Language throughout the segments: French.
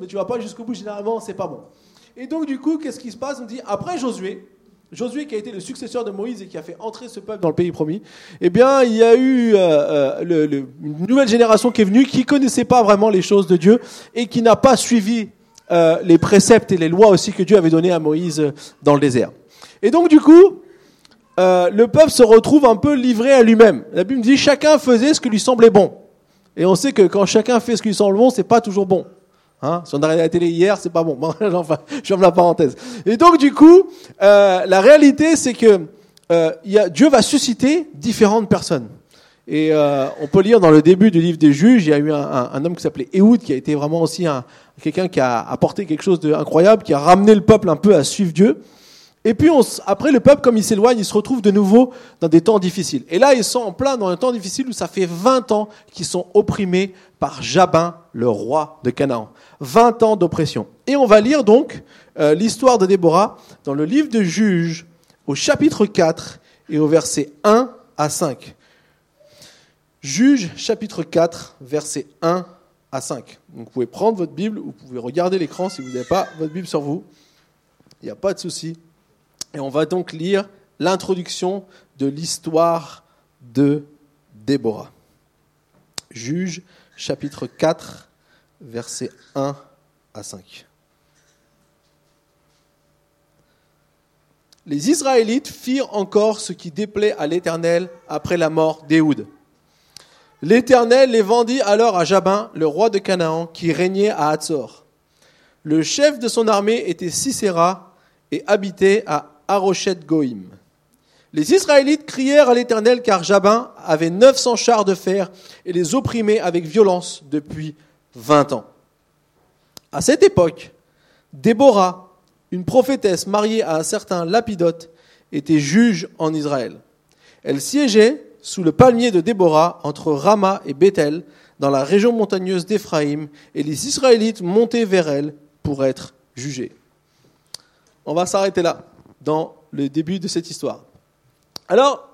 mais tu vas pas jusqu'au bout, généralement, c'est pas bon. Et donc, du coup, qu'est-ce qui se passe? On dit, après Josué, Josué qui a été le successeur de Moïse et qui a fait entrer ce peuple dans le pays promis, eh bien, il y a eu euh, euh, une nouvelle génération qui est venue, qui connaissait pas vraiment les choses de Dieu et qui n'a pas suivi euh, les préceptes et les lois aussi que Dieu avait données à Moïse dans le désert. Et donc, du coup, le peuple se retrouve un peu livré à lui-même. La Bible dit, chacun faisait ce qui lui semblait bon. Et on sait que quand chacun fait ce qui lui semble bon, c'est pas toujours bon. Hein si on a regardé la télé hier, c'est pas bon. enfin, je ferme la parenthèse. Et donc, du coup, euh, la réalité, c'est que euh, Dieu va susciter différentes personnes. Et euh, on peut lire dans le début du livre des Juges, il y a eu un, homme qui s'appelait Ehud, qui a été vraiment aussi un, quelqu'un qui a apporté quelque chose d'incroyable, qui a ramené le peuple un peu à suivre Dieu. Et puis après, le peuple, comme il s'éloigne, il se retrouve de nouveau dans des temps difficiles. Et là, ils sont en plein dans un temps difficile où ça fait 20 ans qu'ils sont opprimés par Jabin, le roi de Canaan. 20 ans d'oppression. Et on va lire donc euh, l'histoire de Déborah dans le livre de Juges, au chapitre 4 et au verset 1 à 5. Juges, chapitre 4, verset 1 à 5. Donc vous pouvez prendre votre Bible, ou vous pouvez regarder l'écran si vous n'avez pas votre Bible sur vous. Il n'y a pas de souci. Et on va donc lire l'introduction de l'histoire de Déborah. Juges, chapitre 4, versets 1 à 5. Les Israélites firent encore ce qui déplaît à l'Éternel après la mort d'Éhoud. L'Éternel les vendit alors à Jabin, le roi de Canaan, qui régnait à Hatzor. Le chef de son armée était Sisera et habitait à Arochet Goïm. Les Israélites crièrent à l'Éternel car Jabin avait 900 chars de fer et les opprimait avec violence depuis 20 ans. À cette époque, Déborah, une prophétesse mariée à un certain Lapidote, était juge en Israël. Elle siégeait sous le palmier de Déborah entre Rama et Bethel, dans la région montagneuse d'Éphraïm, et les Israélites montaient vers elle pour être jugés. On va s'arrêter là, dans le début de cette histoire. Alors,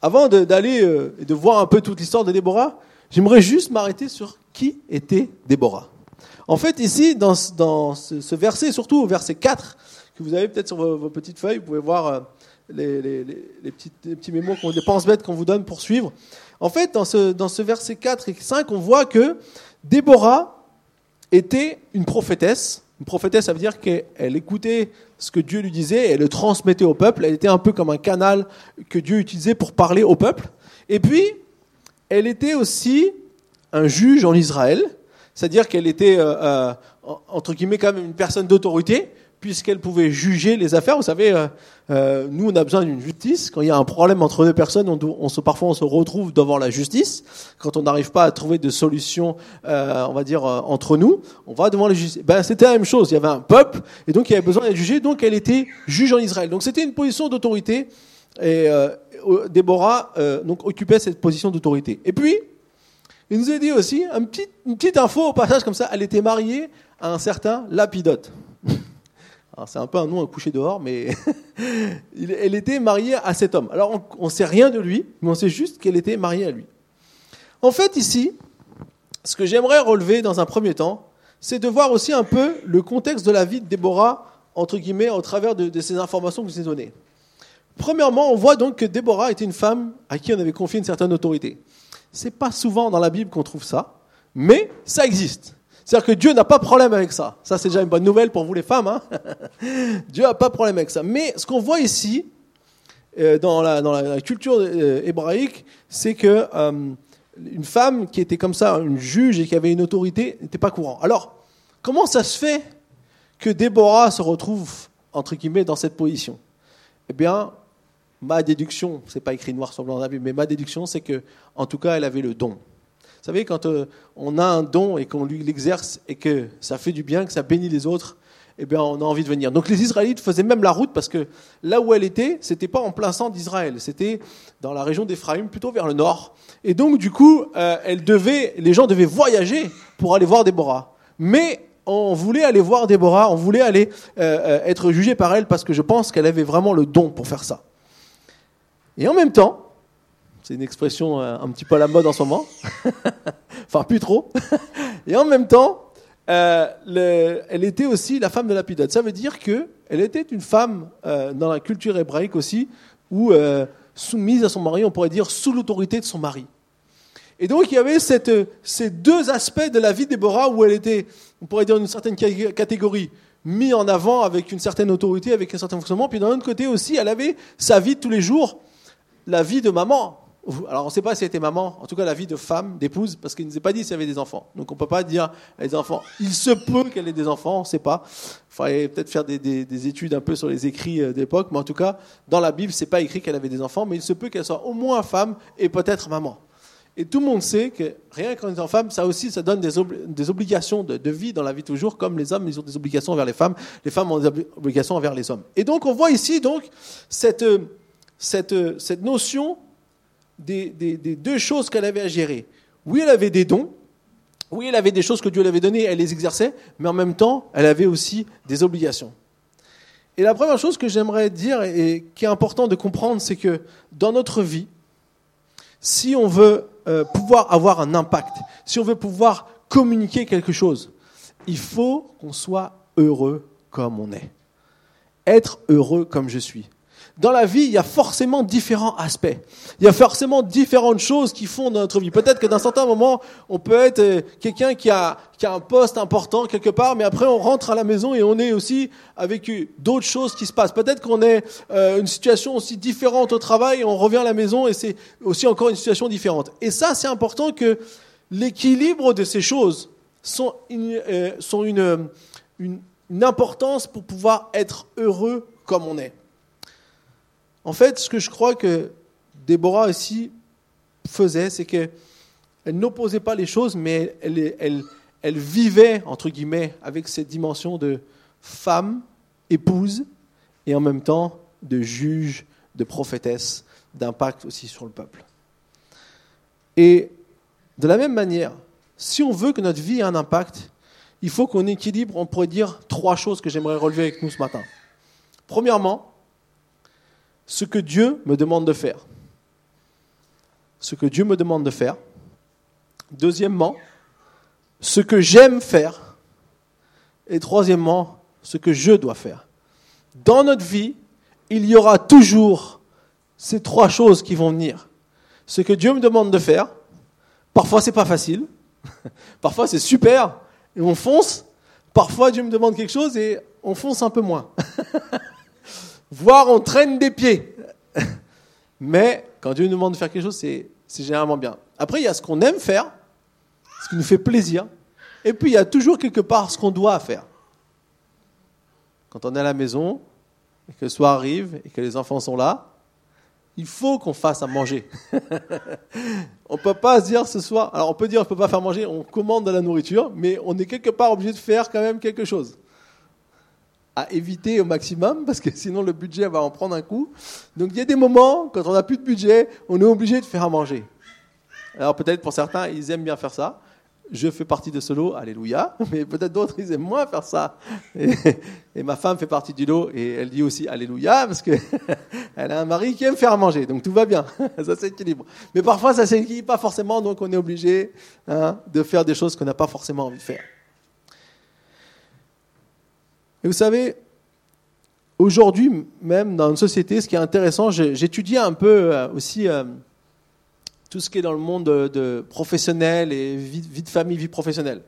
avant d'aller euh, et de voir un peu toute l'histoire de Déborah, j'aimerais juste m'arrêter sur qui était Déborah. En fait, ici, dans, ce, verset, surtout au verset 4, que vous avez peut-être sur vos, petites feuilles, vous pouvez voir euh, les, petits, mémos, les pense-bêtes qu'on vous donne pour suivre. En fait, dans ce, dans ce verset 4 et 5, on voit que Déborah était une prophétesse. Une prophétesse, ça veut dire qu'elle écoutait ce que Dieu lui disait elle le transmettait au peuple. Elle était un peu comme un canal que Dieu utilisait pour parler au peuple. Et puis, elle était aussi un juge en Israël, c'est-à-dire qu'elle était, euh, euh, entre guillemets, quand même une personne d'autorité, puisqu'elle pouvait juger les affaires. Vous savez, euh, nous, on a besoin d'une justice. Quand il y a un problème entre deux personnes, on, se, parfois on se retrouve devant la justice. Quand on n'arrive pas à trouver de solution, on va dire, entre nous, on va devant la justice. Ben, c'était la même chose. Il y avait un peuple, et donc il y avait besoin d'être jugé. Donc elle était juge en Israël. Donc c'était une position d'autorité. Et Déborah donc occupait cette position d'autorité. Et puis, il nous a dit aussi, une petite info au passage comme ça, elle était mariée à un certain Lapidote. C'est un peu un nom à coucher dehors, mais elle était mariée à cet homme. Alors on ne sait rien de lui, mais on sait juste qu'elle était mariée à lui. En fait, ici, ce que j'aimerais relever dans un premier temps, c'est de voir aussi un peu le contexte de la vie de Déborah, entre guillemets, au travers de, ces informations que je vous ai données. Premièrement, on voit donc que Déborah était une femme à qui on avait confié une certaine autorité. C'est pas souvent dans la Bible qu'on trouve ça, mais ça existe. C'est-à-dire que Dieu n'a pas de problème avec ça. Ça, c'est déjà une bonne nouvelle pour vous les femmes. Hein Dieu n'a pas de problème avec ça. Mais ce qu'on voit ici, euh, dans, la, dans, la, culture euh, hébraïque, c'est que euh, une femme qui était comme ça, une juge et qui avait une autorité, n'était pas courant. Alors, comment ça se fait que Déborah se retrouve, entre guillemets, dans cette position? Eh bien, ma déduction, c'est pas écrit noir sur blanc dans la Bible, mais ma déduction, c'est que, en tout cas, elle avait le don. Savez, quand euh, on a un don et qu'on l'exerce et que ça fait du bien, que ça bénit les autres, eh bien, on a envie de venir. Donc, les Israélites faisaient même la route parce que là où elle était, c'était pas en plein centre d'Israël, c'était dans la région d'Éphraïm, plutôt vers le nord. Et donc, du coup, euh, elle devait, les gens devaient voyager pour aller voir Déborah. Mais on voulait aller voir Déborah, on voulait aller euh, être jugé par elle parce que je pense qu'elle avait vraiment le don pour faire ça. Et en même temps, c'est une expression euh, un petit peu à la mode en ce moment, enfin plus trop, et en même temps, euh, le- elle était aussi la femme de Lapidote. Ça veut dire que elle était une femme euh, dans la culture hébraïque aussi, euh, soumise à son mari, on pourrait dire sous l'autorité de son mari. Et donc il y avait ces deux aspects de la vie Déborah où elle était, on pourrait dire une certaine ca- catégorie, mis en avant avec une certaine autorité, avec un certain fonctionnement. Puis d'un autre côté aussi, elle avait sa vie de tous les jours, la vie de maman. Alors on ne sait pas si elle était maman, en tout cas la vie de femme, d'épouse, parce qu'il ne nous a pas dit s'il y avait des enfants. Donc on ne peut pas dire elle a des enfants. Il se peut qu'elle ait des enfants, on ne sait pas. Il faudrait peut-être faire des, des- des études un peu sur les écrits euh, d'époque, mais en tout cas, dans la Bible, c'est pas écrit qu'elle avait des enfants, mais il se peut qu'elle soit au moins femme et peut-être maman. Et tout le monde sait que rien qu'en étant femme, ça aussi, ça donne des, obli- des obligations de, vie dans la vie toujours, comme les hommes, ils ont des obligations envers les femmes, les femmes ont des obli- obligations envers les hommes. Et donc, on voit ici donc cette, euh, euh, cette notion des, deux choses qu'elle avait à gérer. Oui, elle avait des dons, oui, elle avait des choses que Dieu lui avait données, elle les exerçait, mais en même temps, elle avait aussi des obligations. Et la première chose que j'aimerais dire et qui est important de comprendre, c'est que dans notre vie, si on veut euh, pouvoir avoir un impact, si on veut pouvoir communiquer quelque chose, il faut qu'on soit heureux comme on est. Être heureux comme je suis. Dans la vie, il y a forcément différents aspects. Il y a forcément différentes choses qui font dans notre vie. Peut-être que dans certains moments, on peut être euh, quelqu'un qui a, qui a un poste important quelque part, mais après on rentre à la maison et on est aussi avec d'autres choses qui se passent. Peut-être qu'on est euh, une situation aussi différente au travail, et on revient à la maison et c'est aussi encore une situation différente. Et ça, c'est important que l'équilibre de ces choses sont une, euh, sont une, une, une importance pour pouvoir être heureux comme on est. En fait, ce que je crois que Déborah ici faisait, c'est qu'elle n'opposait pas les choses, mais elle vivait, entre guillemets, avec cette dimension de femme, épouse, et en même temps de juge, de prophétesse, d'impact aussi sur le peuple. Et de la même manière, si on veut que notre vie ait un impact, il faut qu'on équilibre, on pourrait dire, trois choses que j'aimerais relever avec nous ce matin. Premièrement, ce que Dieu me demande de faire. Ce que Dieu me demande de faire. Deuxièmement, ce que j'aime faire. Et troisièmement, ce que je dois faire. Dans notre vie, il y aura toujours ces trois choses qui vont venir. Ce que Dieu me demande de faire. Parfois, c'est pas facile. Parfois, c'est super et on fonce. Parfois, Dieu me demande quelque chose et on fonce un peu moins. voire on traîne des pieds. Mais quand Dieu nous demande de faire quelque chose, c'est, généralement bien. Après, il y a ce qu'on aime faire, ce qui nous fait plaisir, et puis il y a toujours quelque part ce qu'on doit faire. Quand on est à la maison, et que le soir arrive, et que les enfants sont là, il faut qu'on fasse à manger. on ne peut pas se dire ce soir, alors on peut dire on ne peut pas faire manger, on commande de la nourriture, mais on est quelque part obligé de faire quand même quelque chose à éviter au maximum parce que sinon le budget va en prendre un coup. Donc il y a des moments, quand on n'a plus de budget, on est obligé de faire à manger. Alors peut-être pour certains, ils aiment bien faire ça. Je fais partie de ce lot, alléluia, mais peut-être d'autres, ils aiment moins faire ça. Et, ma femme fait partie du lot et elle dit aussi alléluia parce qu'elle a un mari qui aime faire à manger, donc tout va bien, ça s'équilibre. Mais parfois, ça s'équilibre pas forcément, donc on est obligé hein, de faire des choses qu'on n'a pas forcément envie de faire. Et vous savez, aujourd'hui même dans une société, ce qui est intéressant, j'étudiais un peu aussi euh, tout ce qui est dans le monde de, professionnel et vie, de famille, vie professionnelle.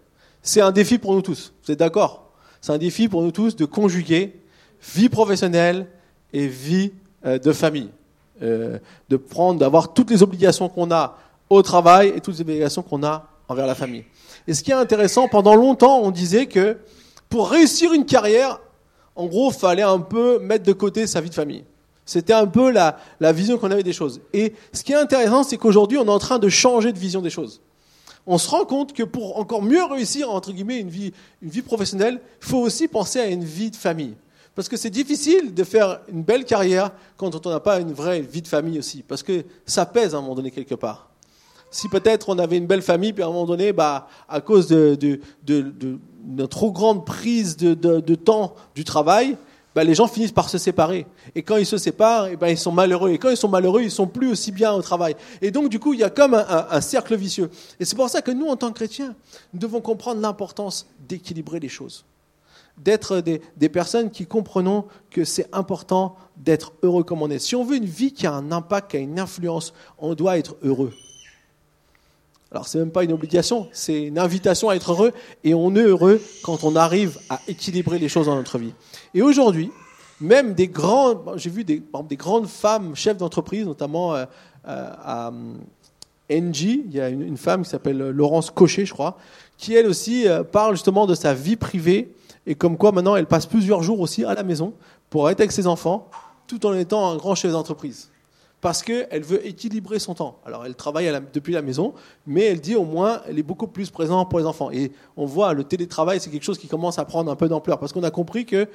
C'est un défi pour nous tous, vous êtes d'accord? C'est un défi pour nous tous de conjuguer vie professionnelle et vie euh, de famille. Euh, de prendre, d'avoir toutes les obligations qu'on a au travail et toutes les obligations qu'on a envers la famille. Et ce qui est intéressant, pendant longtemps, on disait que pour réussir une carrière, en gros, fallait un peu mettre de côté sa vie de famille. C'était un peu la, la vision qu'on avait des choses. Et ce qui est intéressant, c'est qu'aujourd'hui, on est en train de changer de vision des choses. On se rend compte que pour encore mieux réussir, entre guillemets, une vie, une vie professionnelle, il faut aussi penser à une vie de famille. Parce que c'est difficile de faire une belle carrière quand on n'a pas une vraie vie de famille aussi. Parce que ça pèse à un moment donné quelque part. Si peut-être on avait une belle famille, puis à un moment donné, bah, à cause de, trop grande prise de, temps du travail, bah, les gens finissent par se séparer. Et quand ils se séparent, eh ben, ils sont malheureux. Et quand ils sont malheureux, ils sont plus aussi bien au travail. Et donc, du coup, il y a comme un, cercle vicieux. Et c'est pour ça que nous, en tant que chrétiens, nous devons comprendre l'importance d'équilibrer les choses. D'être des, des, personnes qui comprenons que c'est important d'être heureux comme on est. Si on veut une vie qui a un impact, qui a une influence, on doit être heureux. Alors, c'est même pas une obligation, c'est une invitation à être heureux. Et on est heureux quand on arrive à équilibrer les choses dans notre vie. Et aujourd'hui, même des grands, j'ai vu des, des, grandes femmes chefs d'entreprise, notamment euh, euh, à Engie, il y a une, femme qui s'appelle Laurence Cochet, je crois, qui elle aussi euh, parle justement de sa vie privée et comme quoi maintenant elle passe plusieurs jours aussi à la maison pour être avec ses enfants, tout en étant un grand chef d'entreprise parce qu'elle veut équilibrer son temps. Alors elle travaille depuis la maison, mais elle dit au moins elle est beaucoup plus présente pour les enfants. Et on voit le télétravail, c'est quelque chose qui commence à prendre un peu d'ampleur, parce qu'on a compris que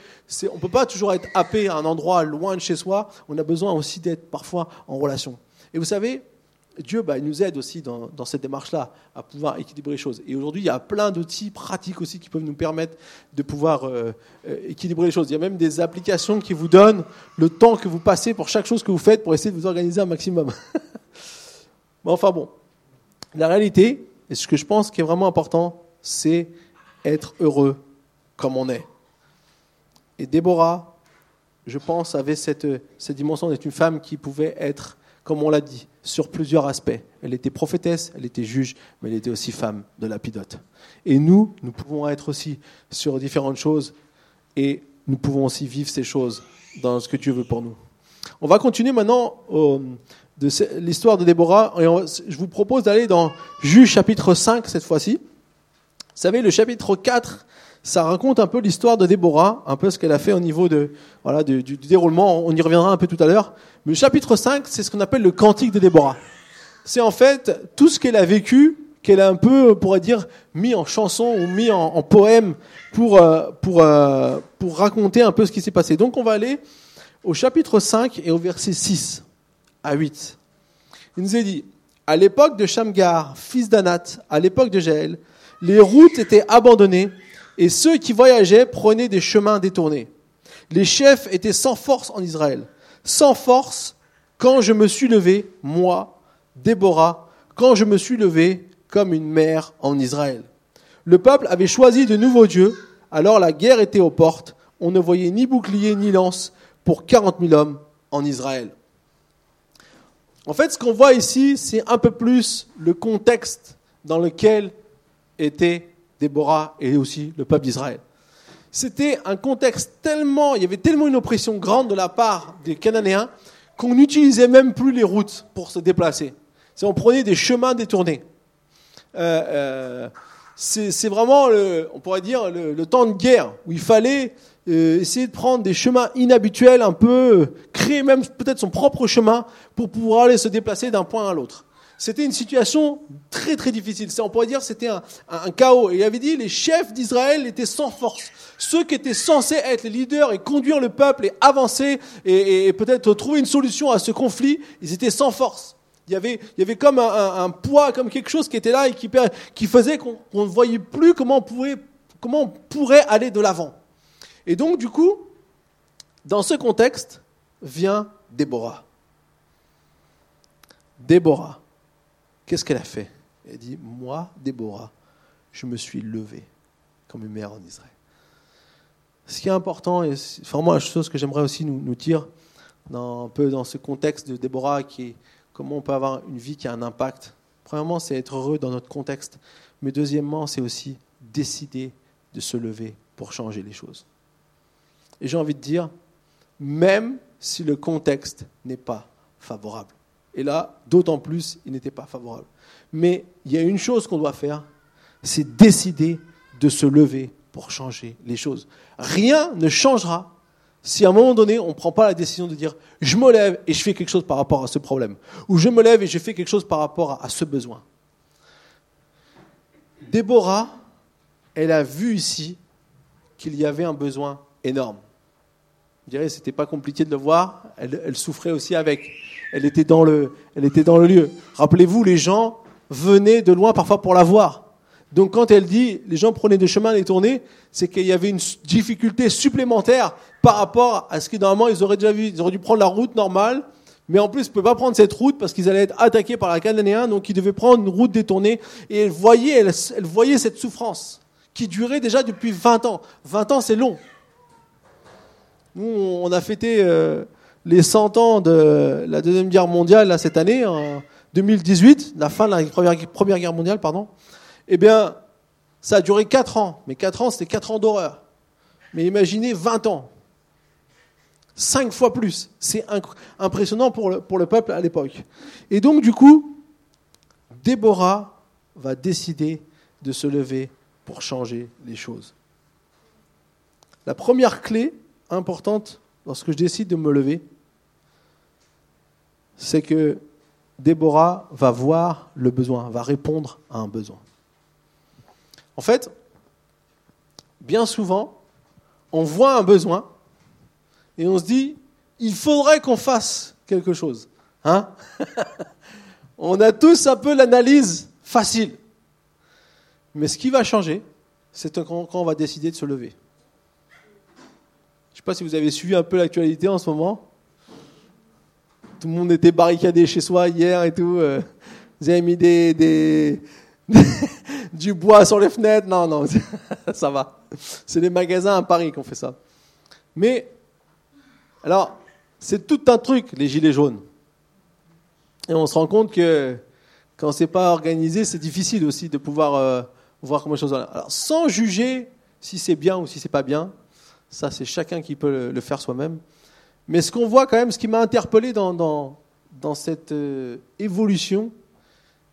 on ne peut pas toujours être happé à un endroit loin de chez soi, on a besoin aussi d'être parfois en relation. Et vous savez, Dieu bah, il nous aide aussi dans, cette démarche-là à pouvoir équilibrer les choses. Et aujourd'hui, il y a plein d'outils pratiques aussi qui peuvent nous permettre de pouvoir euh, euh, équilibrer les choses. Il y a même des applications qui vous donnent le temps que vous passez pour chaque chose que vous faites pour essayer de vous organiser un maximum. Mais enfin bon, la réalité, et ce que je pense qui est vraiment important, c'est être heureux comme on est. Et Déborah, je pense, avait cette, cette dimension d'être une femme qui pouvait être comme on l'a dit, sur plusieurs aspects. Elle était prophétesse, elle était juge, mais elle était aussi femme de lapidote. Et nous, nous pouvons être aussi sur différentes choses et nous pouvons aussi vivre ces choses dans ce que Dieu veut pour nous. On va continuer maintenant de l'histoire de Déborah. Et je vous propose d'aller dans Juge chapitre 5 cette fois-ci. Vous savez, le chapitre 4 ça raconte un peu l'histoire de Déborah, un peu ce qu'elle a fait au niveau de, voilà, du, déroulement. On y reviendra un peu tout à l'heure. Mais le chapitre 5, c'est ce qu'on appelle le cantique de Déborah. C'est en fait tout ce qu'elle a vécu, qu'elle a un peu, on pourrait dire, mis en chanson ou mis en, poème pour, euh, pour, euh, pour raconter un peu ce qui s'est passé. Donc on va aller au chapitre 5 et au verset 6 à 8. Il nous est dit, à l'époque de Shamgar, fils d'Anat, à l'époque de Jaël, les routes étaient abandonnées et ceux qui voyageaient prenaient des chemins détournés. Les chefs étaient sans force en Israël. Sans force quand je me suis levé, moi, Déborah, quand je me suis levé comme une mère en Israël. Le peuple avait choisi de nouveaux dieux, alors la guerre était aux portes, on ne voyait ni bouclier ni lance pour quarante mille hommes en Israël. En fait, ce qu'on voit ici, c'est un peu plus le contexte dans lequel était Déborah et aussi le peuple d'Israël. C'était un contexte tellement, il y avait tellement une oppression grande de la part des Cananéens qu'on n'utilisait même plus les routes pour se déplacer. On prenait des chemins détournés. Euh, euh, c'est vraiment, on pourrait dire, le, temps de guerre où il fallait euh, essayer de prendre des chemins inhabituels, un peu créer même peut-être son propre chemin pour pouvoir aller se déplacer d'un point à l'autre. C'était une situation très très difficile. On pourrait dire c'était un, chaos. Et il avait dit les chefs d'Israël étaient sans force. Ceux qui étaient censés être les leaders et conduire le peuple et avancer et, peut-être trouver une solution à ce conflit, ils étaient sans force. Il y avait, il y avait comme un, poids, comme quelque chose qui était là et qui, qui faisait qu'on ne voyait plus comment on, pouvait, comment on pourrait aller de l'avant. Et donc, du coup, dans ce contexte, vient Déborah. Déborah. Qu'est-ce qu'elle a fait? Elle dit, moi, Déborah, je me suis levée comme une mère en Israël. Ce qui est important, et c'est vraiment la chose que j'aimerais aussi nous, dire, dans, un peu dans ce contexte de Déborah, qui est comment on peut avoir une vie qui a un impact. Premièrement, c'est être heureux dans notre contexte, mais deuxièmement, c'est aussi décider de se lever pour changer les choses. Et j'ai envie de dire, même si le contexte n'est pas favorable. Et là, d'autant plus, il n'était pas favorable. Mais il y a une chose qu'on doit faire, c'est décider de se lever pour changer les choses. Rien ne changera si à un moment donné, on ne prend pas la décision de dire je me lève et je fais quelque chose par rapport à ce problème, ou je me lève et je fais quelque chose par rapport à ce besoin. Déborah, elle a vu ici qu'il y avait un besoin énorme. Je dirais, c'était pas compliqué de le voir. Elle, souffrait aussi avec. Elle était dans le, elle était dans le lieu. Rappelez-vous, les gens venaient de loin parfois pour la voir. Donc quand elle dit les gens prenaient des chemins détournés, c'est qu'il y avait une difficulté supplémentaire par rapport à ce que normalement ils auraient déjà vu, ils auraient dû prendre la route normale, mais en plus ils ne pouvaient pas prendre cette route parce qu'ils allaient être attaqués par la Cananéen, donc ils devaient prendre une route détournée. Et elle voyait, elle, voyait cette souffrance qui durait déjà depuis 20 ans. 20 ans c'est long. Nous on a fêté euh, les 100 ans de la deuxième guerre mondiale là, cette année, en 2018, la fin de la première, guerre mondiale, pardon eh bien, ça a duré 4 ans. Mais 4 ans, c'était 4 ans d'horreur. Mais imaginez 20 ans. 5 fois plus. C'est impressionnant pour le, pour le peuple à l'époque. Et donc, du coup, Déborah va décider de se lever pour changer les choses. La première clé importante lorsque je décide de me lever, c'est que Déborah va voir le besoin, va répondre à un besoin. En fait, bien souvent, on voit un besoin et on se dit, il faudrait qu'on fasse quelque chose. Hein? On a tous un peu l'analyse facile. Mais ce qui va changer, c'est quand on va décider de se lever. Je ne sais pas si vous avez suivi un peu l'actualité en ce moment. Tout le monde était barricadé chez soi hier et tout. Euh, vous avez mis des, du bois sur les fenêtres. Non, non, ça va. C'est les magasins à Paris qui ont fait ça. Mais, alors, c'est tout un truc, les gilets jaunes. Et on se rend compte que quand c'est pas organisé, c'est difficile aussi de pouvoir euh, voir comment les choses. Alors, sans juger si c'est bien ou si c'est pas bien, ça c'est chacun qui peut le, faire soi-même. Mais ce qu'on voit quand même, ce qui m'a interpellé dans, cette euh, évolution,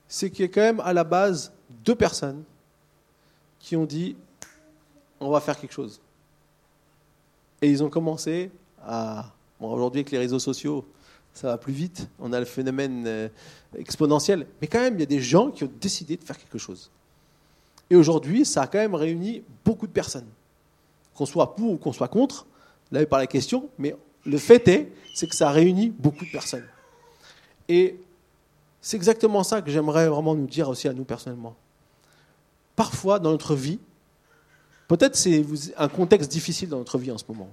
c'est qu'il y a quand même à la base deux personnes qui ont dit on va faire quelque chose. Et ils ont commencé à. Bon, aujourd'hui, avec les réseaux sociaux, ça va plus vite. On a le phénomène euh, exponentiel. Mais quand même, il y a des gens qui ont décidé de faire quelque chose. Et aujourd'hui, ça a quand même réuni beaucoup de personnes. Qu'on soit pour ou qu'on soit contre, là, par la question, mais le fait est, c'est que ça a réuni beaucoup de personnes. Et c'est exactement ça que j'aimerais vraiment nous dire aussi à nous personnellement. Parfois, dans notre vie, peut-être c'est un contexte difficile dans notre vie en ce moment.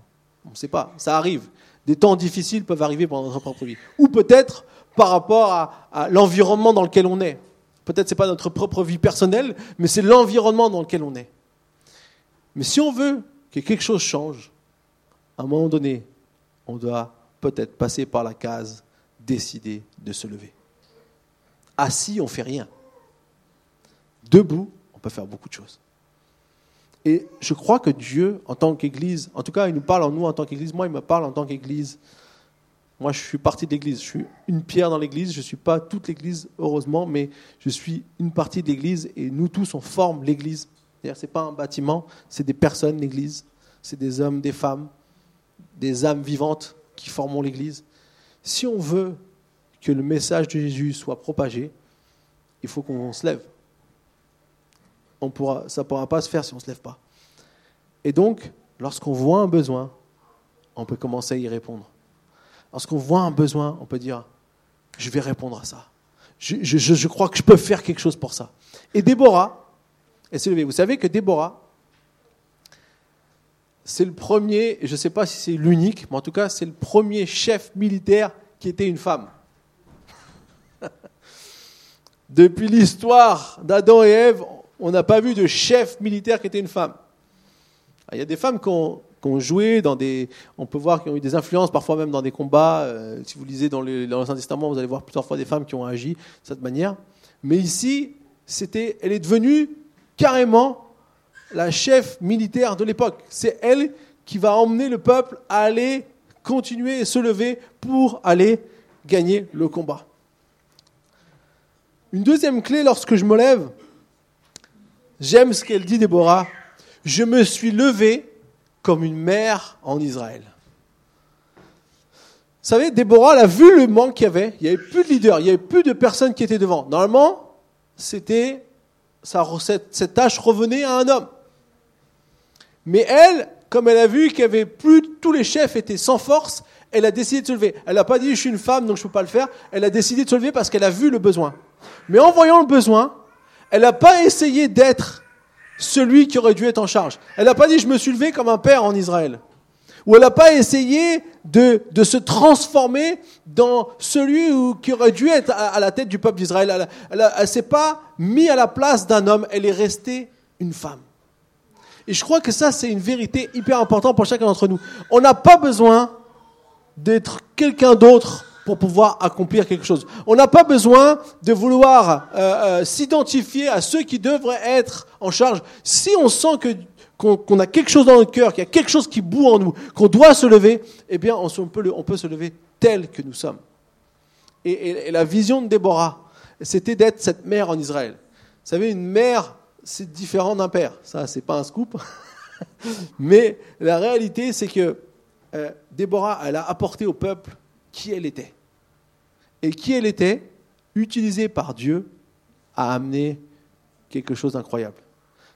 On ne sait pas, ça arrive. Des temps difficiles peuvent arriver pendant notre propre vie. Ou peut-être par rapport à, l'environnement dans lequel on est. Peut-être ce n'est pas notre propre vie personnelle, mais c'est l'environnement dans lequel on est. Mais si on veut que quelque chose change, à un moment donné, on doit peut-être passer par la case décider de se lever. Assis, on fait rien. Debout, on peut faire beaucoup de choses. Et je crois que Dieu, en tant qu'Église, en tout cas, il nous parle en nous en tant qu'Église. Moi, il me parle en tant qu'Église. Moi, je suis partie de l'Église. Je suis une pierre dans l'Église. Je ne suis pas toute l'Église, heureusement, mais je suis une partie de l'Église et nous tous, on forme l'Église. Ce n'est pas un bâtiment, c'est des personnes, l'Église. C'est des hommes, des femmes, des âmes vivantes qui formons l'Église. Si on veut que le message de Jésus soit propagé, il faut qu'on se lève. On pourra, ça ne pourra pas se faire si on ne se lève pas. Et donc, lorsqu'on voit un besoin, on peut commencer à y répondre. Lorsqu'on voit un besoin, on peut dire, je vais répondre à ça. Je, je crois que je peux faire quelque chose pour ça. Et Déborah, elle s'est levée. Vous savez que Déborah, c'est le premier, je ne sais pas si c'est l'unique, mais en tout cas, c'est le premier chef militaire qui était une femme. Depuis l'histoire d'Adam et Ève, on n'a pas vu de chef militaire qui était une femme. Il y a des femmes qui ont, joué dans des. On peut voir qui ont eu des influences, parfois même dans des combats. Euh, si vous lisez dans l'Ancien Testament, vous allez voir plusieurs fois des femmes qui ont agi de cette manière. Mais ici, c'était, elle est devenue carrément la chef militaire de l'époque. C'est elle qui va emmener le peuple à aller continuer et se lever pour aller gagner le combat. Une deuxième clé lorsque je me lève, j'aime ce qu'elle dit Déborah, je me suis levé comme une mère en Israël. Vous savez, Déborah, elle a vu le manque qu'il y avait. Il n'y avait plus de leader, il n'y avait plus de personnes qui étaient devant. Normalement, c'était, cette, cette tâche revenait à un homme. Mais elle, comme elle a vu qu'il y avait plus, tous les chefs étaient sans force, elle a décidé de se lever. Elle n'a pas dit je suis une femme donc je ne peux pas le faire. Elle a décidé de se lever parce qu'elle a vu le besoin. Mais en voyant le besoin, Elle n'a pas essayé d'être celui qui aurait dû être en charge. Elle n'a pas dit je me suis levé comme un père en Israël. Ou elle n'a pas essayé de, de, se transformer dans celui qui aurait dû être à, la tête du peuple d'Israël. Elle ne s'est pas mis à la place d'un homme, elle est restée une femme. Et je crois que ça, c'est une vérité hyper importante pour chacun d'entre nous. On n'a pas besoin d'être quelqu'un d'autre pour pouvoir accomplir quelque chose. On n'a pas besoin de vouloir euh, euh, s'identifier à ceux qui devraient être en charge. Si on sent qu'on a quelque chose dans notre cœur, qu'il y a quelque chose qui boue en nous, qu'on doit se lever, eh bien, on, peut, on peut se lever tel que nous sommes. Et, et la vision de Déborah, c'était d'être cette mère en Israël. Vous savez, une mère, c'est différent d'un père. Ça, c'est pas un scoop. Mais la réalité, c'est que euh, Déborah, elle a apporté au peuple qui elle était. Et qui elle était, utilisée par Dieu, a amené quelque chose d'incroyable.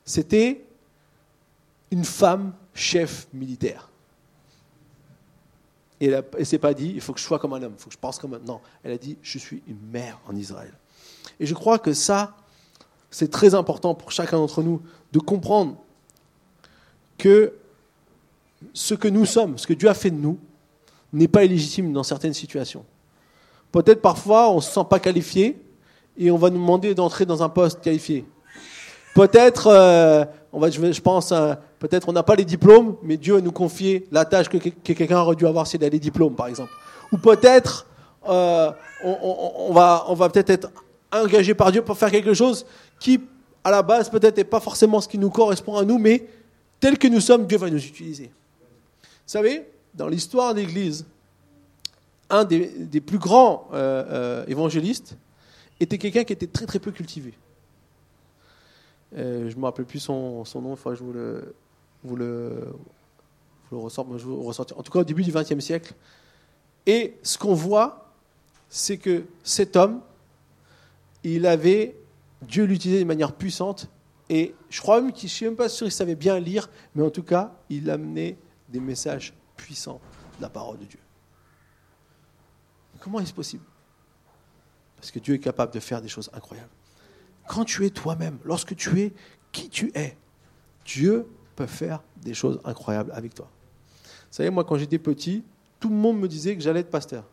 C'était une femme chef militaire. Et elle ne s'est pas dit, il faut que je sois comme un homme, il faut que je pense comme un homme. Non, elle a dit, je suis une mère en Israël. Et je crois que ça, c'est très important pour chacun d'entre nous de comprendre que ce que nous sommes, ce que Dieu a fait de nous, n'est pas illégitime dans certaines situations. Peut-être parfois on ne se sent pas qualifié et on va nous demander d'entrer dans un poste qualifié. Peut-être, euh, on va, je, pense, euh, peut-être on n'a pas les diplômes, mais Dieu a nous confié la tâche que, quelqu'un aurait dû avoir s'il a les diplômes, par exemple. Ou peut-être euh, on, va, on va peut-être être engagé par Dieu pour faire quelque chose qui, à la base, peut-être n'est pas forcément ce qui nous correspond à nous, mais tel que nous sommes, Dieu va nous utiliser. Vous savez, dans l'histoire de l'Église, un des, plus grands euh, euh, évangélistes était quelqu'un qui était très très peu cultivé. Euh, je ne me rappelle plus son, nom, il je vous le, vous le, vous le vous ressortir. En tout cas, au début du XXe siècle. Et ce qu'on voit, c'est que cet homme, il avait, Dieu l'utilisait de manière puissante, et je crois même qu'il, je suis même pas sûr qu'il savait bien lire, mais en tout cas, il amenait des messages puissants de la parole de Dieu. Comment est-ce possible? Parce que Dieu est capable de faire des choses incroyables. Quand tu es toi-même, lorsque tu es qui tu es, Dieu peut faire des choses incroyables avec toi. Vous savez, moi, quand j'étais petit, tout le monde me disait que j'allais être pasteur.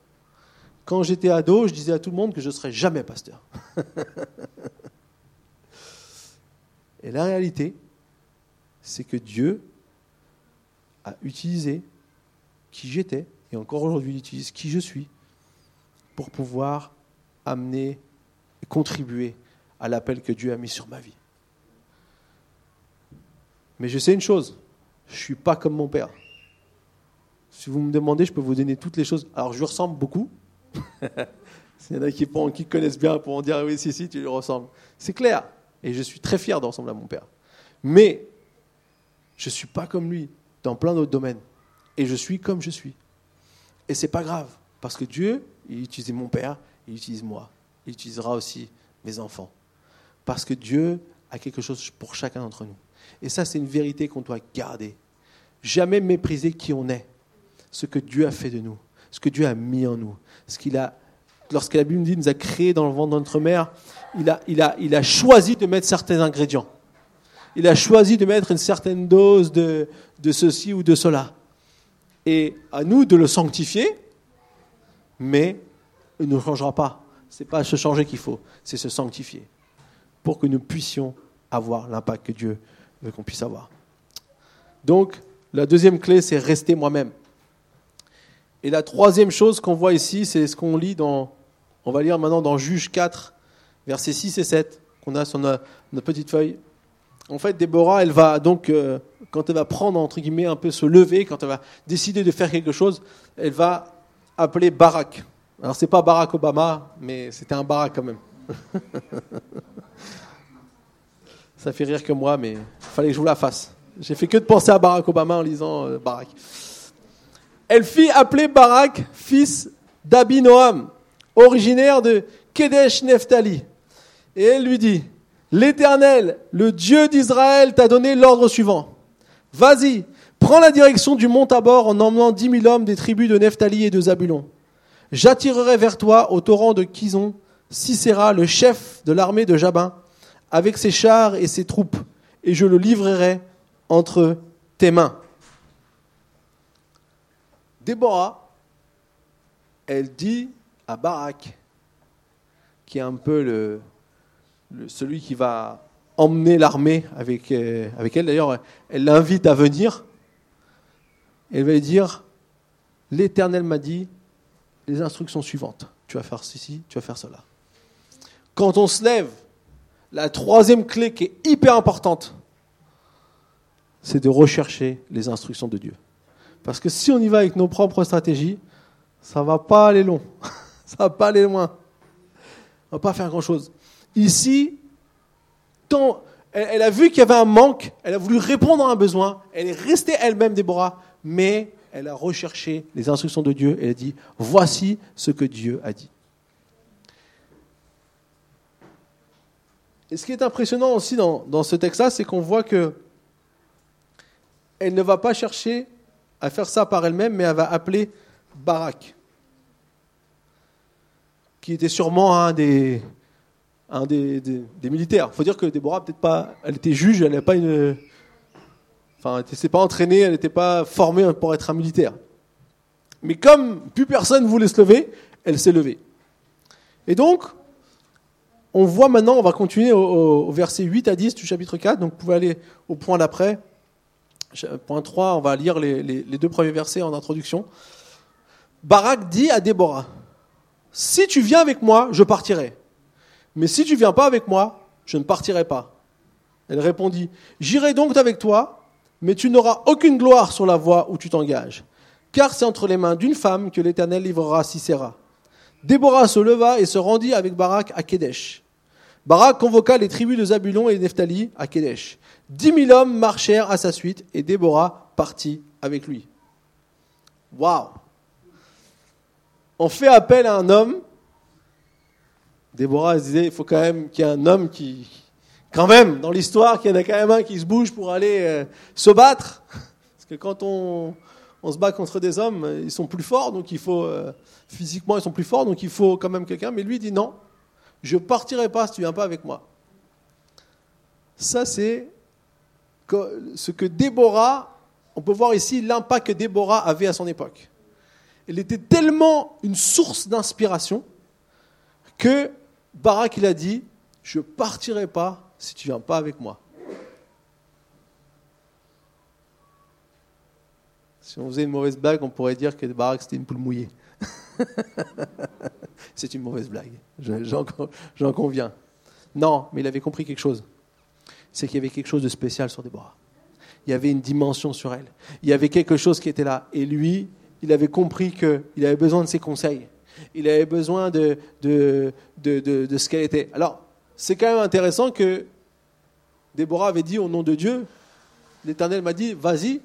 Quand j'étais ado, je disais à tout le monde que je ne serais jamais pasteur. Et la réalité, c'est que Dieu a utilisé qui j'étais, et encore aujourd'hui il utilise qui je suis, pour pouvoir amener et contribuer à l'appel que Dieu a mis sur ma vie. Mais je sais une chose, je ne suis pas comme mon père. Si vous me demandez, je peux vous donner toutes les choses. Alors je lui ressemble beaucoup. S'il y en a qui, connaissent bien pourront dire oui, si, si, tu lui ressembles. C'est clair. Et je suis très fier de ressembler à mon père. Mais je ne suis pas comme lui dans plein d'autres domaines. Et je suis comme je suis. Et c'est pas grave. Parce que Dieu, il utilise mon père, il utilise moi. Il utilisera aussi mes enfants. Parce que Dieu a quelque chose pour chacun d'entre nous. Et ça, c'est une vérité qu'on doit garder. Jamais mépriser qui on est, ce que Dieu a fait de nous, ce que Dieu a mis en nous, ce qu'il a. Lorsque la Bible dit nous a créé dans le ventre de notre mère, il a, il, a, il a choisi de mettre certains ingrédients. Il a choisi de mettre une certaine dose de, de ceci ou de cela. Et à nous de le sanctifier, mais il ne changera pas. Ce n'est pas se changer qu'il faut, c'est se sanctifier pour que nous puissions avoir l'impact que Dieu veut qu'on puisse avoir. Donc, la deuxième clé, c'est rester moi-même. Et la troisième chose qu'on voit ici, c'est ce qu'on lit dans, on va lire maintenant dans Juge 4, versets 6 et 7, qu'on a sur notre, petite feuille. En fait, Déborah, elle va donc, euh, quand elle va prendre, entre guillemets, un peu se lever, quand elle va décider de faire quelque chose, elle va appeler Barack. Alors, c'est pas Barack Obama, mais c'était un Barack quand même. Ça fait rire que moi, mais il fallait que je vous la fasse. J'ai fait que de penser à Barack Obama en lisant euh, Barack. Elle fit appeler Barak, fils d'Abinoam, originaire de Kedesh Nephtali. Et elle lui dit, L'Éternel, le Dieu d'Israël, t'a donné l'ordre suivant. Vas-y, prends la direction du mont Tabor en emmenant dix mille hommes des tribus de Nephtali et de Zabulon. J'attirerai vers toi au torrent de Kizon Sisera, le chef de l'armée de Jabin, avec ses chars et ses troupes, et je le livrerai entre tes mains. Déborah, elle dit à Barak, qui est un peu le, celui qui va emmener l'armée avec, euh, avec elle. D'ailleurs, elle l'invite à venir. Elle va lui dire, l'Éternel m'a dit les instructions suivantes. Tu vas faire ceci, tu vas faire cela. Quand on se lève, la troisième clé qui est hyper importante, c'est de rechercher les instructions de Dieu. Parce que si on y va avec nos propres stratégies, ça va pas aller long. ça va pas aller loin. On va pas faire grand-chose. Ici, tant, elle, a vu qu'il y avait un manque, elle a voulu répondre à un besoin, elle est restée elle-même Déborah, mais elle a recherché les instructions de Dieu et elle a dit, voici ce que Dieu a dit. Et ce qui est impressionnant aussi dans, dans ce texte-là, c'est qu'on voit que elle ne va pas chercher à faire ça par elle-même, mais elle va appeler Barak, qui était sûrement un des, un des, des, militaires. Il faut dire que Déborah, peut-être pas, elle était juge, elle n'avait pas une, enfin, elle n'était pas entraînée, elle n'était pas formée pour être un militaire. Mais comme plus personne voulait se lever, elle s'est levée. Et donc, on voit maintenant, on va continuer au, verset 8 à 10 du chapitre 4, donc vous pouvez aller au point d'après. Point 3, on va lire les, les deux premiers versets en introduction. Barak dit à Déborah, si tu viens avec moi, je partirai. Mais si tu viens pas avec moi, je ne partirai pas. Elle répondit, j'irai donc avec toi, mais tu n'auras aucune gloire sur la voie où tu t'engages, car c'est entre les mains d'une femme que l'Éternel livrera Sisera. Déborah se leva et se rendit avec Barak à Kédesh. Barak convoqua les tribus de Zabulon et de Nephtali à Kédesh. Dix mille hommes marchèrent à sa suite et Déborah partit avec lui. Waouh On fait appel à un homme. Déborah disait il faut quand même qu'il y ait un homme qui, quand même, dans l'histoire, qu'il y en a quand même un qui se bouge pour aller euh, se battre. Parce que quand on, on, se bat contre des hommes, ils sont plus forts, donc il faut, euh, physiquement, ils sont plus forts, donc il faut quand même quelqu'un. Mais lui dit non, je partirai pas si tu viens pas avec moi. Ça, c'est ce que Déborah, on peut voir ici l'impact que Déborah avait à son époque. Elle était tellement une source d'inspiration que Barak, il a dit, je partirai pas si tu viens pas avec moi. Si on faisait une mauvaise blague, on pourrait dire que Barak, c'était une poule mouillée. C'est une mauvaise blague, j'en conviens. Non, mais il avait compris quelque chose. C'est qu'il y avait quelque chose de spécial sur Déborah. Il y avait une dimension sur elle. Il y avait quelque chose qui était là. Et lui, il avait compris qu'il avait besoin de ses conseils. Il avait besoin de, ce qu'elle était. Alors, c'est quand même intéressant que Déborah avait dit au nom de Dieu, l'Éternel m'a dit, vas-y,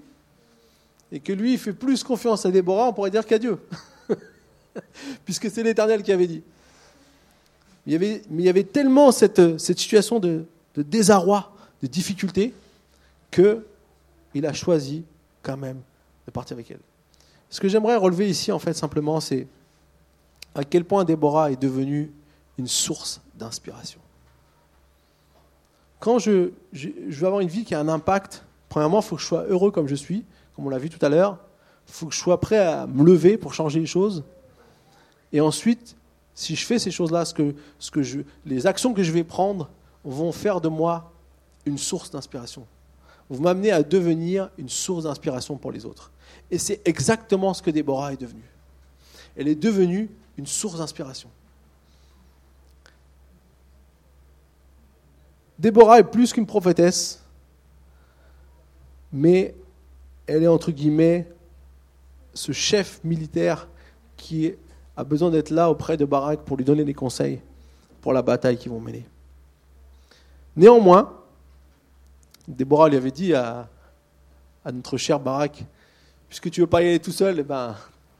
et que lui, il fait plus confiance à Déborah, on pourrait dire qu'à Dieu. puisque c'est l'Éternel qui avait dit. Il y avait, mais il y avait tellement cette, situation de, de, désarroi, de difficulté, qu'il a choisi quand même de partir avec elle. Ce que j'aimerais relever ici, en fait, simplement, c'est à quel point Déborah est devenue une source d'inspiration. Quand je, veux avoir une vie qui a un impact, premièrement, il faut que je sois heureux comme je suis, comme on l'a vu tout à l'heure. Il faut que je sois prêt à me lever pour changer les choses. Et ensuite, si je fais ces choses-là, ce que, ce que je, les actions que je vais prendre vont faire de moi une source d'inspiration. Vous m'amenez à devenir une source d'inspiration pour les autres. Et c'est exactement ce que Déborah est devenue. Elle est devenue une source d'inspiration. Déborah est plus qu'une prophétesse, mais elle est entre guillemets ce chef militaire qui a besoin d'être là auprès de Barak pour lui donner des conseils pour la bataille qu'ils vont mener. Néanmoins, Déborah lui avait dit à, notre cher Barak, puisque tu ne veux pas y aller tout seul, eh ben,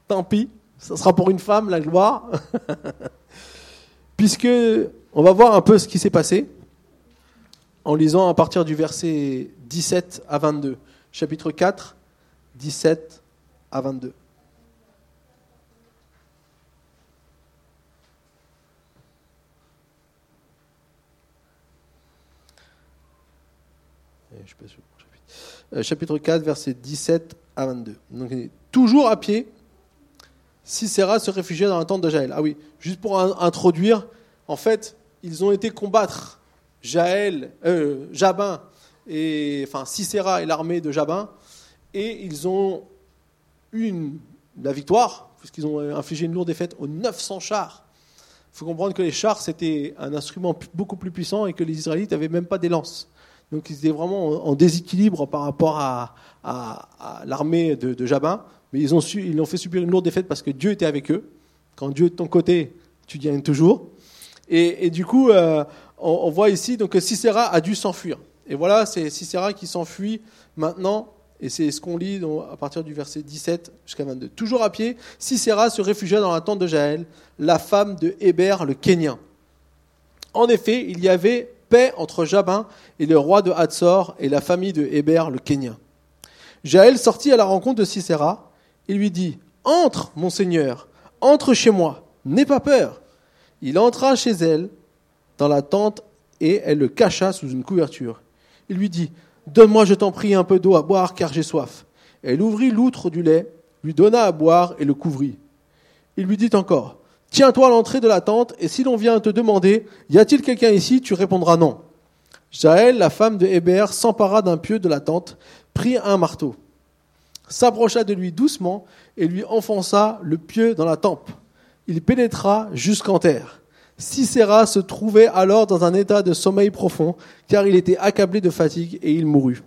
tant pis, ça sera pour une femme la gloire. puisque on va voir un peu ce qui s'est passé en lisant à partir du verset 17 à 22. Chapitre 4, 17 à 22. Suis pas sûr. Chapitre, chapitre 4, versets 17 à 22. Donc, toujours à pied, Sisera se réfugiait dans la tente de Jaël. Ah oui, juste pour introduire, en fait, ils ont été combattre Jaël, euh, Jabin, et, enfin Sisera et l'armée de Jabin, et ils ont eu la victoire, puisqu'ils ont infligé une lourde défaite aux 900 chars. Il faut comprendre que les chars, c'était un instrument beaucoup plus puissant et que les Israélites n'avaient même pas des lances. Donc ils étaient vraiment en déséquilibre par rapport à, l'armée de, Jabin. Mais ils ont, su, ils ont fait subir une lourde défaite parce que Dieu était avec eux. Quand Dieu est de ton côté, tu gagnes toujours. Et, du coup, euh, on, voit ici donc, que Sisera a dû s'enfuir. Et voilà, c'est Sisera qui s'enfuit maintenant. Et c'est ce qu'on lit à partir du verset 17 jusqu'à 22. Toujours à pied, Sisera se réfugia dans la tente de Jaël, la femme de Héber le Kénien. En effet, il y avait entre Jabin et le roi de Hatzor et la famille de Héber le Kénien. Jaël sortit à la rencontre de Sisera et lui dit Entre, mon seigneur, entre chez moi, n'aie pas peur. Il entra chez elle dans la tente et elle le cacha sous une couverture. Il lui dit Donne-moi, je t'en prie, un peu d'eau à boire, car j'ai soif. Elle ouvrit l'outre du lait, lui donna à boire et le couvrit. Il lui dit encore Tiens-toi à l'entrée de la tente, et si l'on vient te demander Y a-t-il quelqu'un ici? Tu répondras non. Jaël, la femme de Héber, s'empara d'un pieu de la tente, prit un marteau, s'approcha de lui doucement et lui enfonça le pieu dans la tempe. Il pénétra jusqu'en terre. Sisera se trouvait alors dans un état de sommeil profond, car il était accablé de fatigue et il mourut.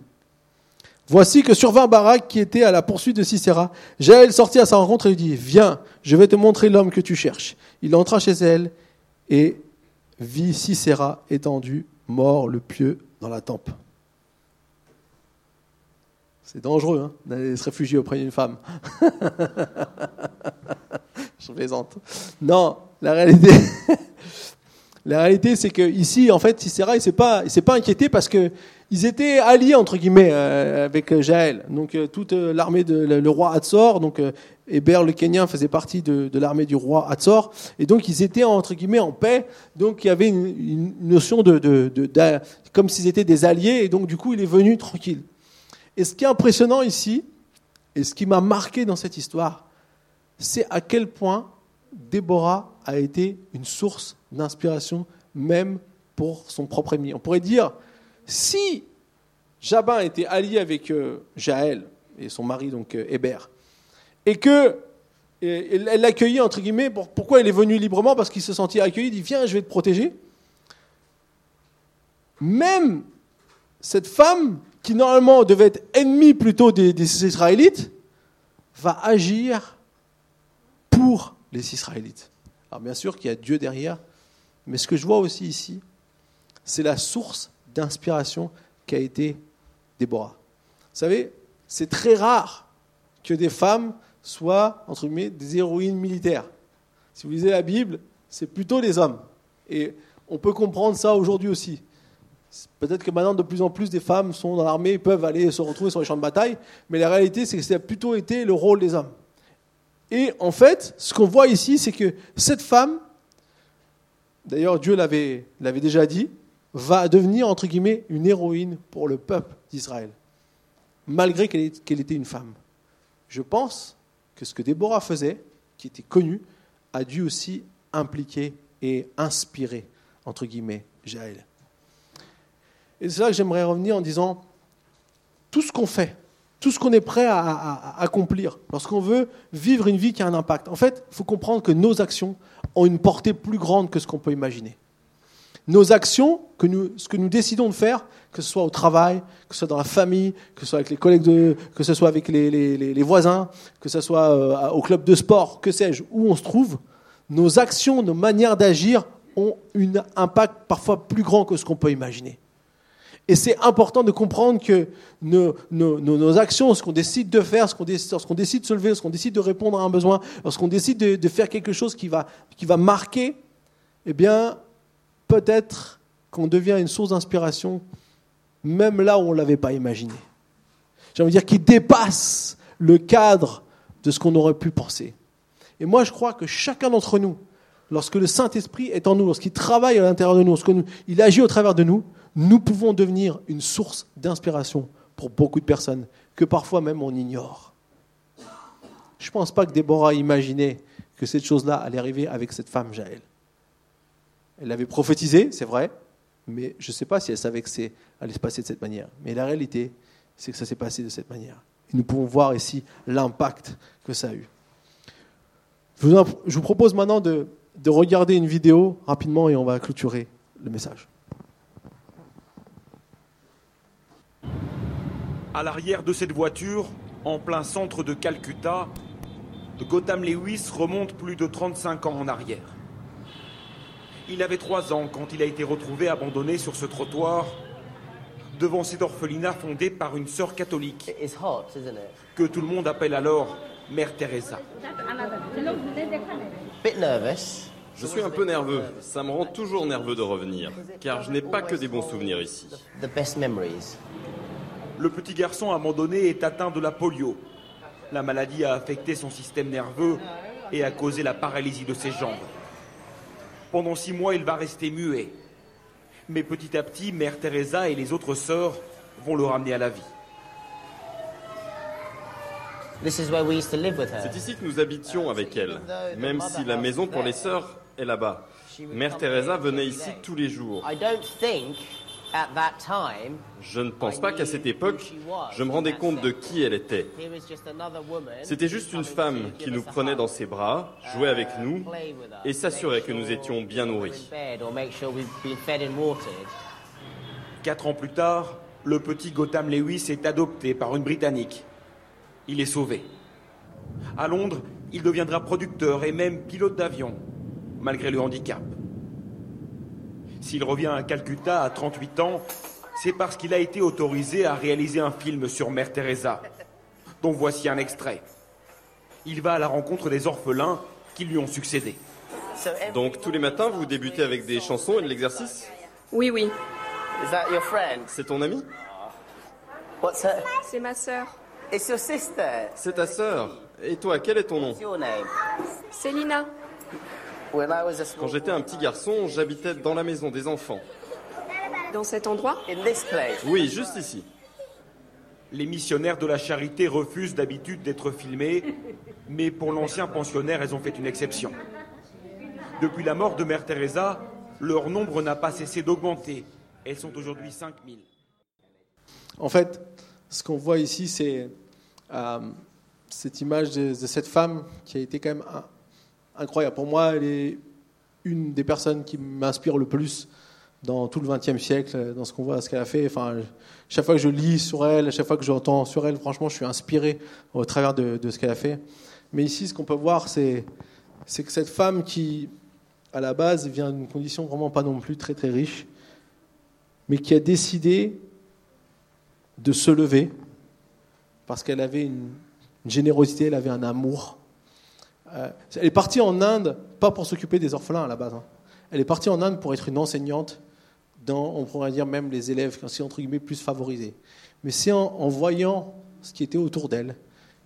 Voici que survint Barak qui était à la poursuite de Sisera. Jaël sortit à sa rencontre et lui dit, viens, je vais te montrer l'homme que tu cherches. Il entra chez elle et vit Sisera étendu, mort, le pieu dans la tempe. C'est dangereux hein, d'aller se réfugier auprès d'une femme. je plaisante. Non, la réalité, la réalité, c'est que ici, en fait, Sisera, il s'est pas, pas inquiété parce que ils étaient alliés entre guillemets euh, avec Jaël. Donc euh, toute euh, l'armée de le, roi Hatzor, donc Héber le Kenyan faisait partie de, l'armée du roi Hatzor, et donc ils étaient entre guillemets en paix. Donc il y avait une, notion de, de, de comme s'ils étaient des alliés, et donc du coup il est venu tranquille. Et ce qui est impressionnant ici, et ce qui m'a marqué dans cette histoire, c'est à quel point Déborah a été une source d'inspiration, même pour son propre ennemi. On pourrait dire, si Jabin était allié avec euh, Jaël et son mari, donc euh, Héber, et que elle l'accueillait, entre guillemets, pourquoi elle est venue librement? Parce qu'il se sentait accueilli, il dit Viens, je vais te protéger. Même cette femme qui normalement devait être ennemi plutôt des, Israélites, va agir pour les Israélites. Alors bien sûr qu'il y a Dieu derrière, mais ce que je vois aussi ici, c'est la source d'inspiration qu'a été Déborah. Vous savez, c'est très rare que des femmes soient, entre guillemets, des héroïnes militaires. Si vous lisez la Bible, c'est plutôt les hommes. Et on peut comprendre ça aujourd'hui aussi. Peut-être que maintenant, de plus en plus, des femmes sont dans l'armée peuvent aller se retrouver sur les champs de bataille, mais la réalité, c'est que ça a plutôt été le rôle des hommes. Et en fait, ce qu'on voit ici, c'est que cette femme, d'ailleurs Dieu l'avait déjà dit, va devenir, entre guillemets, une héroïne pour le peuple d'Israël, malgré qu'elle était une femme. Je pense que ce que Déborah faisait, qui était connu, a dû aussi impliquer et inspirer, entre guillemets, Jaël. Et c'est là que j'aimerais revenir en disant, tout ce qu'on fait, tout ce qu'on est prêt à, accomplir, lorsqu'on veut vivre une vie qui a un impact, en fait, il faut comprendre que nos actions ont une portée plus grande que ce qu'on peut imaginer. Nos actions, ce que nous décidons de faire, que ce soit au travail, que ce soit dans la famille, que ce soit avec les collègues, de, que ce soit avec les, voisins, que ce soit euh, au club de sport, que sais-je, où on se trouve, nos actions, nos manières d'agir ont un impact parfois plus grand que ce qu'on peut imaginer. Et c'est important de comprendre que nos, actions, ce qu'on décide de faire, ce qu'on décide, lorsqu'on décide de se lever, lorsqu'on décide de répondre à un besoin, lorsqu'on décide de, faire quelque chose qui va, qui va marquer, eh bien, peut-être qu'on devient une source d'inspiration, même là où on ne l'avait pas imaginé. J'ai envie de dire qui dépasse le cadre de ce qu'on aurait pu penser. Et moi, je crois que chacun d'entre nous, lorsque le Saint-Esprit est en nous, lorsqu'il travaille à l'intérieur de nous, lorsqu'il agit au travers de nous, nous pouvons devenir une source d'inspiration pour beaucoup de personnes que parfois même on ignore. Je ne pense pas que Déborah imaginait que cette chose-là allait arriver avec cette femme Jaël. Elle l'avait prophétisé, c'est vrai, mais je ne sais pas si elle savait que ça allait se passer de cette manière. Mais la réalité, c'est que ça s'est passé de cette manière. Et nous pouvons voir ici l'impact que ça a eu. Je vous, propose maintenant de, de regarder une vidéo rapidement et on va clôturer le message. À l'arrière de cette voiture, en plein centre de Calcutta, Gotham Lewis remonte plus de 35 ans en arrière. Il avait 3 ans quand il a été retrouvé abandonné sur ce trottoir devant cet orphelinat fondé par une sœur catholique que tout le monde appelle alors Mère Teresa. Je suis un peu nerveux. Ça me rend toujours nerveux de revenir, car je n'ai pas que des bons souvenirs ici. Le petit garçon abandonné est atteint de la polio, la maladie a affecté son système nerveux et a causé la paralysie de ses jambes. Pendant six mois, il va rester muet. Mais petit à petit, Mère Teresa et les autres sœurs vont le ramener à la vie. C'est ici que nous habitions avec elle, même si la maison pour les sœurs est là-bas. Mère Teresa venait ici tous les jours. Je ne pense pas qu'à cette époque, je me rendais compte de qui elle était. C'était juste une femme qui nous prenait dans ses bras, jouait avec nous et s'assurait que nous étions bien nourris. Quatre ans plus tard, le petit Gotham Lewis est adopté par une Britannique. Il est sauvé. À Londres, il deviendra producteur et même pilote d'avion, malgré le handicap. S'il revient à Calcutta à 38 ans, c'est parce qu'il a été autorisé à réaliser un film sur Mère Teresa, dont voici un extrait. Il va à la rencontre des orphelins qui lui ont succédé. Donc tous les matins, vous débutez avec des chansons et de l'exercice? Oui, oui. C'est ton ami? C'est ma sœur. C'est ta sœur. Et toi, quel est ton nom? Célina. Quand j'étais un petit garçon, j'habitais dans la maison des enfants. Dans cet endroit Oui, juste ici. Les missionnaires de la charité refusent d'habitude d'être filmés, mais pour l'ancien pensionnaire, elles ont fait une exception. Depuis la mort de Mère Teresa, leur nombre n'a pas cessé d'augmenter. Elles sont aujourd'hui 5000. En fait, ce qu'on voit ici, c'est euh, cette image de, cette femme qui a été quand même incroyable. Pour moi, elle est une des personnes qui m'inspire le plus dans tout le XXe siècle, dans ce qu'on voit, ce qu'elle a fait. Enfin, chaque fois que je lis sur elle, chaque fois que j'entends sur elle, franchement, je suis inspiré au travers de, ce qu'elle a fait. Mais ici, ce qu'on peut voir, c'est, que cette femme qui, à la base, vient d'une condition vraiment pas non plus très très riche, mais qui a décidé de se lever parce qu'elle avait une générosité, elle avait un amour euh, elle est partie en Inde, pas pour s'occuper des orphelins à la base. Hein. Elle est partie en Inde pour être une enseignante dans, on pourrait dire même les élèves, entre guillemets plus favorisés. Mais c'est en, voyant ce qui était autour d'elle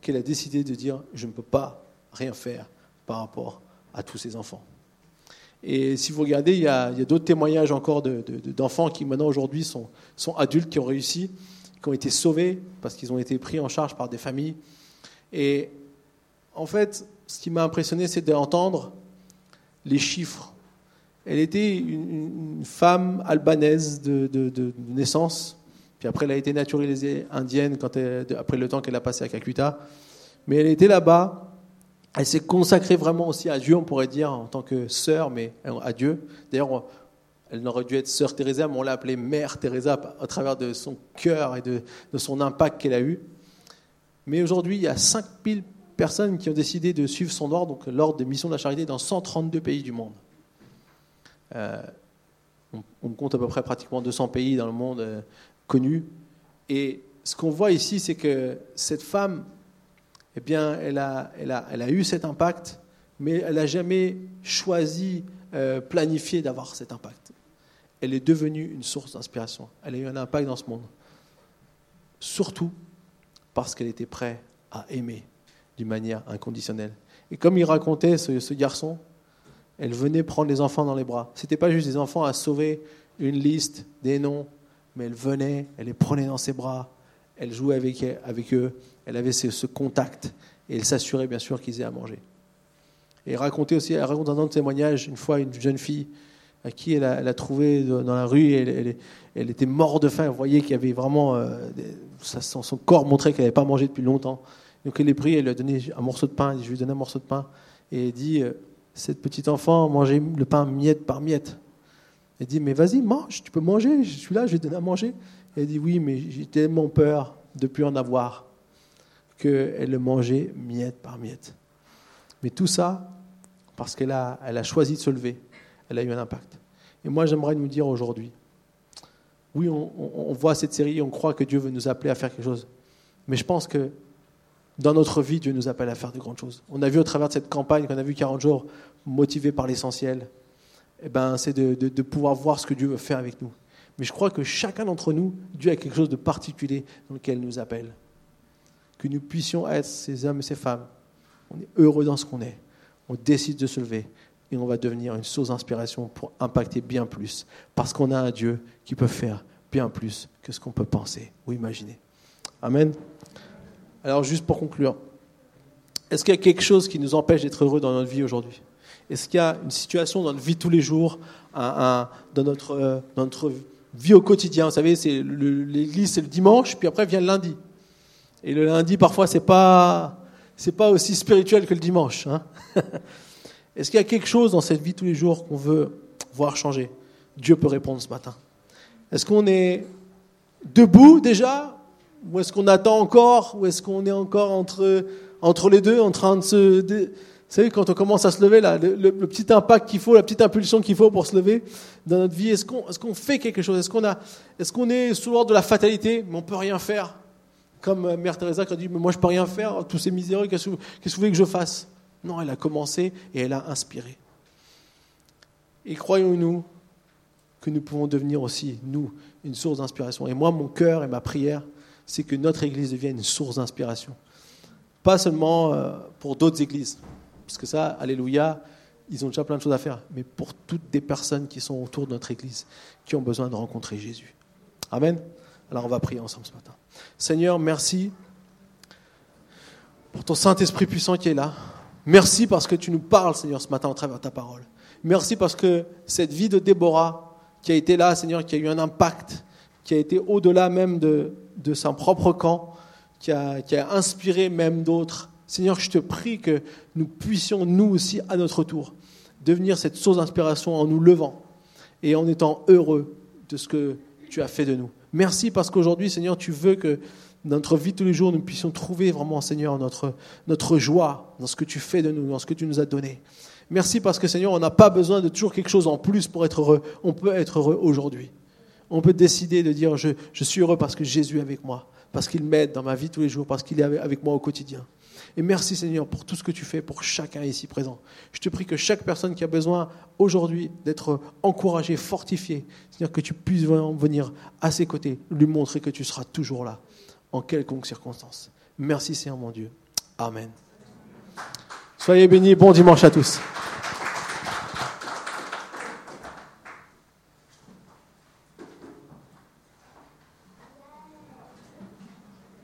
qu'elle a décidé de dire je ne peux pas rien faire par rapport à tous ces enfants. Et si vous regardez, il y a, d'autres témoignages encore d'enfants qui maintenant aujourd'hui sont, sont adultes, qui ont réussi, qui ont été sauvés parce qu'ils ont été pris en charge par des familles. Et en fait, ce qui m'a impressionné, c'est d'entendre les chiffres. Elle était une, femme albanaise de, naissance, puis après elle a été naturalisée indienne quand après le temps qu'elle a passé à Calcutta. Mais elle était là-bas, elle s'est consacrée vraiment aussi à Dieu, on pourrait dire, en tant que sœur, mais à Dieu. D'ailleurs, elle n'aurait dû être sœur Teresa, mais on l'a appelée mère Teresa à travers de son cœur et de, de son impact qu'elle a eu. Mais aujourd'hui, il y a 5000 personnes qui ont décidé de suivre son ordre, donc l'ordre des missions de la charité, dans 132 pays du monde. Euh, on, compte à peu près pratiquement 200 pays dans le monde euh, connus. Et ce qu'on voit ici, c'est que cette femme, eh bien, elle a, elle a, elle a eu cet impact, mais elle n'a jamais choisi, euh, planifié d'avoir cet impact. Elle est devenue une source d'inspiration. Elle a eu un impact dans ce monde. Surtout parce qu'elle était prête à aimer d'une manière inconditionnelle. Et comme il racontait, ce, garçon, elle venait prendre les enfants dans les bras. Ce n'était pas juste des enfants à sauver une liste, des noms, mais elle venait, elle les prenait dans ses bras, elle jouait avec, avec eux, elle avait ce, contact, et elle s'assurait bien sûr qu'ils aient à manger. Et raconter aussi, elle raconte un autre témoignage, une fois une jeune fille à qui elle a, trouvé dans la rue, elle, était morte de faim, vous voyez qu'il y avait vraiment, euh, son, son corps montrait qu'elle n'avait pas mangé depuis longtemps. Donc elle est pris, elle lui a donné un morceau de pain, je lui ai donné un morceau de pain, et elle dit, euh, cette petite enfant mangeait le pain miette par miette. Elle dit, mais vas-y, mange, tu peux manger, je suis là, je vais te donner à manger. Elle dit, oui, mais j'ai tellement peur de plus en avoir qu'elle le mangeait miette par miette. Mais tout ça, parce qu'elle a, elle a choisi de se lever, elle a eu un impact. Et moi, j'aimerais nous dire aujourd'hui, oui, on voit cette série, on croit que Dieu veut nous appeler à faire quelque chose. Mais je pense que dans notre vie, Dieu nous appelle à faire de grandes choses. On a vu au travers de cette campagne qu'on a vu 40 jours, motivés par l'essentiel, eh ben, c'est de, de- de pouvoir voir ce que Dieu veut faire avec nous. Mais je crois que chacun d'entre nous, Dieu a quelque chose de particulier dans lequel il nous appelle. Que nous puissions être ces hommes et ces femmes. On est heureux dans ce qu'on est. On décide de se lever et on va devenir une source d'inspiration pour impacter bien plus. Parce qu'on a un Dieu qui peut faire bien plus que ce qu'on peut penser ou imaginer. Amen. Alors juste pour conclure, est-ce qu'il y a quelque chose qui nous empêche d'être heureux dans notre vie aujourd'hui? Est-ce qu'il y a une situation dans notre vie tous les jours, euh, dans notre vie au quotidien? Vous savez, c'est l'église c'est le dimanche, puis après vient le lundi. Et le lundi, parfois, c'est pas c'est pas aussi spirituel que le dimanche. hein. Est-ce qu'il y a quelque chose dans cette vie tous les jours qu'on veut voir changer? Dieu peut répondre ce matin. Est-ce qu'on est debout déjà Ou est-ce qu'on attend encore Ou est-ce qu'on est encore entre, entre les deux, en train de se... Vous savez, quand on commence à se lever, là, le, petit impact qu'il faut, la petite impulsion qu'il faut pour se lever dans notre vie, est-ce qu'on est fait quelque chose? Est-ce qu'on est, qu'on est sous l'ordre de la fatalité, mais on peut rien faire Comme euh, Mère Teresa qui a dit, mais moi je peux rien faire, tous ces miséreux, qu'est-ce que qu'est-ce que vous voulez que je fasse? Non, elle a commencé et elle a inspiré. Et croyons-nous que nous pouvons devenir aussi, nous, une source d'inspiration. Et moi, mon cœur et ma prière, c'est que notre Église devienne une source d'inspiration. Pas seulement euh, pour d'autres églises, parce que ça, alléluia, ils ont déjà plein de choses à faire, mais pour toutes des personnes qui sont autour de notre Église, qui ont besoin de rencontrer Jésus. Amen. Alors on va prier ensemble ce matin. Seigneur, merci pour ton Saint-Esprit puissant qui est là. Merci parce que tu nous parles, Seigneur, ce matin au travers de ta parole. Merci parce que cette vie de Déborah qui a été là, Seigneur, qui a eu un impact, qui a été au-delà même de, son propre camp, qui a, inspiré même d'autres. Seigneur, je te prie que nous puissions, nous aussi, à notre tour, devenir cette source d'inspiration en nous levant et en étant heureux de ce que tu as fait de nous. Merci parce qu'aujourd'hui, Seigneur, tu veux que notre vie tous les jours, nous puissions trouver vraiment, Seigneur, notre, notre joie dans ce que tu fais de nous, dans ce que tu nous as donné. Merci parce que, Seigneur, on n'a pas besoin de toujours quelque chose en plus pour être heureux. On peut être heureux aujourd'hui. On peut décider de dire, je, je suis heureux parce que Jésus est avec moi, parce qu'il m'aide dans ma vie tous les jours, parce qu'il est avec- moi au quotidien. Et merci Seigneur pour tout ce que tu fais pour chacun ici présent. Je te prie que chaque personne qui a besoin aujourd'hui d'être encouragée, fortifiée, Seigneur, que tu puisses venir à ses côtés, lui montrer que tu seras toujours là, en quelconque circonstance. Merci Seigneur mon Dieu. Amen. Soyez bénis, bon dimanche à tous.